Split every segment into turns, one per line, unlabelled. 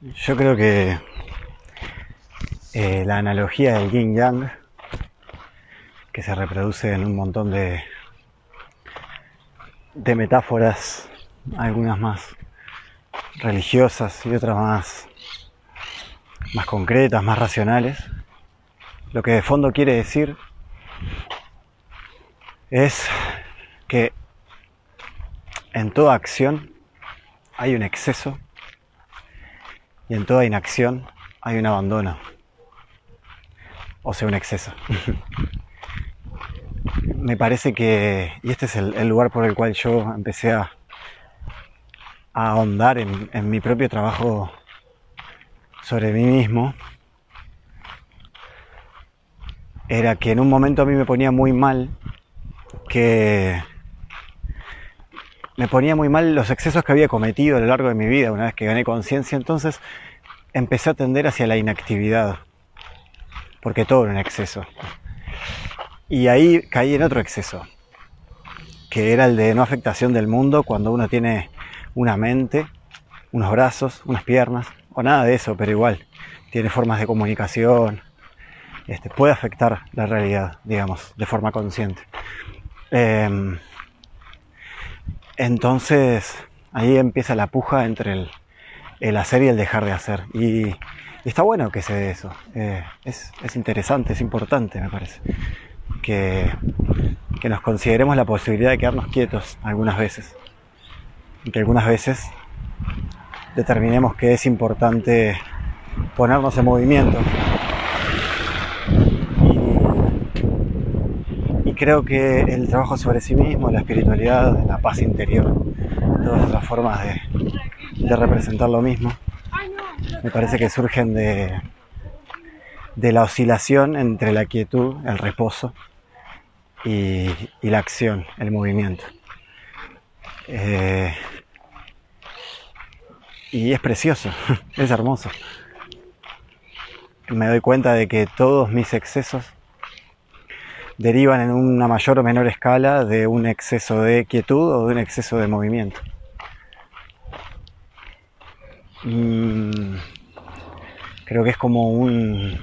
Yo creo que eh, la analogía del yin yang, que se reproduce en un montón de, de metáforas, algunas más religiosas y otras más, más concretas, más racionales, lo que de fondo quiere decir es que en toda acción hay un exceso y en toda inacción hay un abandono, o sea, un exceso. Me parece que, y este es el, lugar por el cual yo empecé a, ahondar en, en mi propio trabajo sobre mí mismo, era que en un momento a mí me ponía muy mal que me ponía muy mal los excesos que había cometido a lo largo de mi vida una vez que gané conciencia, entonces empecé a tender hacia la inactividad, porque todo era un exceso. Y ahí caí en otro exceso, que era el de no afectación del mundo cuando uno tiene una mente, unos brazos, unas piernas, o nada de eso, pero igual, tiene formas de comunicación, este, puede afectar la realidad, digamos, de forma consciente. Em, entonces, ahí empieza la puja entre el, hacer y el dejar de hacer. Y, está bueno que se dé eso. Eh, es, interesante, es importante, me parece. Que, que nos consideremos la posibilidad de quedarnos quietos algunas veces. Y que algunas veces determinemos que es importante ponernos en movimiento creo que el trabajo sobre sí mismo, la espiritualidad, la paz interior, todas esas formas de, representar lo mismo, me parece que surgen de, de la oscilación entre la quietud, el reposo y, la acción, el movimiento. Eh, y es precioso, es hermoso. Me doy cuenta de que todos mis excesos derivan en una mayor o menor escala de un exceso de quietud o de un exceso de movimiento. Mm, creo que es como un,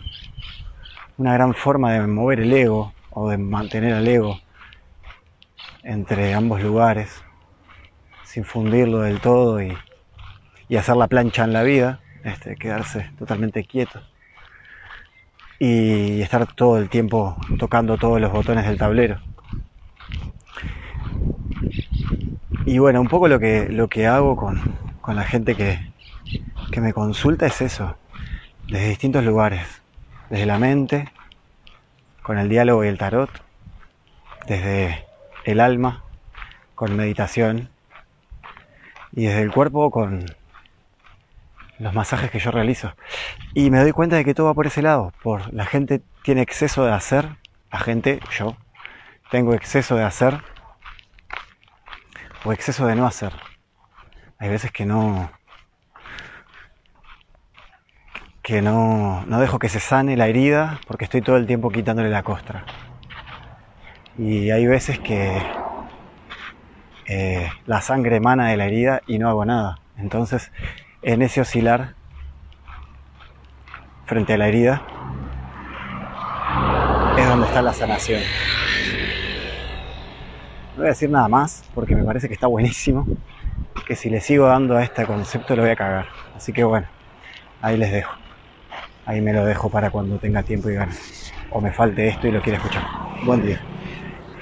una gran forma de mover el ego o de mantener al ego entre ambos lugares sin fundirlo del todo y, y hacer la plancha en la vida, este, quedarse totalmente quieto y estar todo el tiempo tocando todos los botones del tablero. Y bueno, un poco lo que, lo que hago con, la gente que, que me consulta es eso, desde distintos lugares, desde la mente, con el diálogo y el tarot, desde el alma, con meditación, y desde el cuerpo con, los masajes que yo realizo. Y me doy cuenta de que todo va por ese lado. Por la gente tiene exceso de hacer, la gente, yo, tengo exceso de hacer o exceso de no hacer. Hay veces que no que no, no dejo que se sane la herida porque estoy todo el tiempo quitándole la costra. Y hay veces que eh, la sangre emana de la herida y no hago nada. Entonces en ese oscilar frente a la herida es donde está la sanación. No voy a decir nada más porque me parece que está buenísimo, que si le sigo dando a este concepto lo voy a cagar. Así que bueno, ahí les dejo. Ahí me lo dejo para cuando tenga tiempo y ganas. O me falte esto y lo quiera escuchar. Buen día.